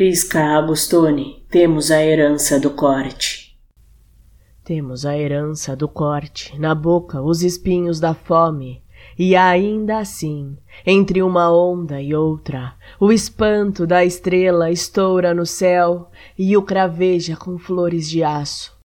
Prisca Agostoni, temos a herança do corte. Temos a herança do corte, na boca os espinhos da fome, e ainda assim, entre uma onda e outra, o espanto da estrela estoura no céu e o craveja com flores de aço.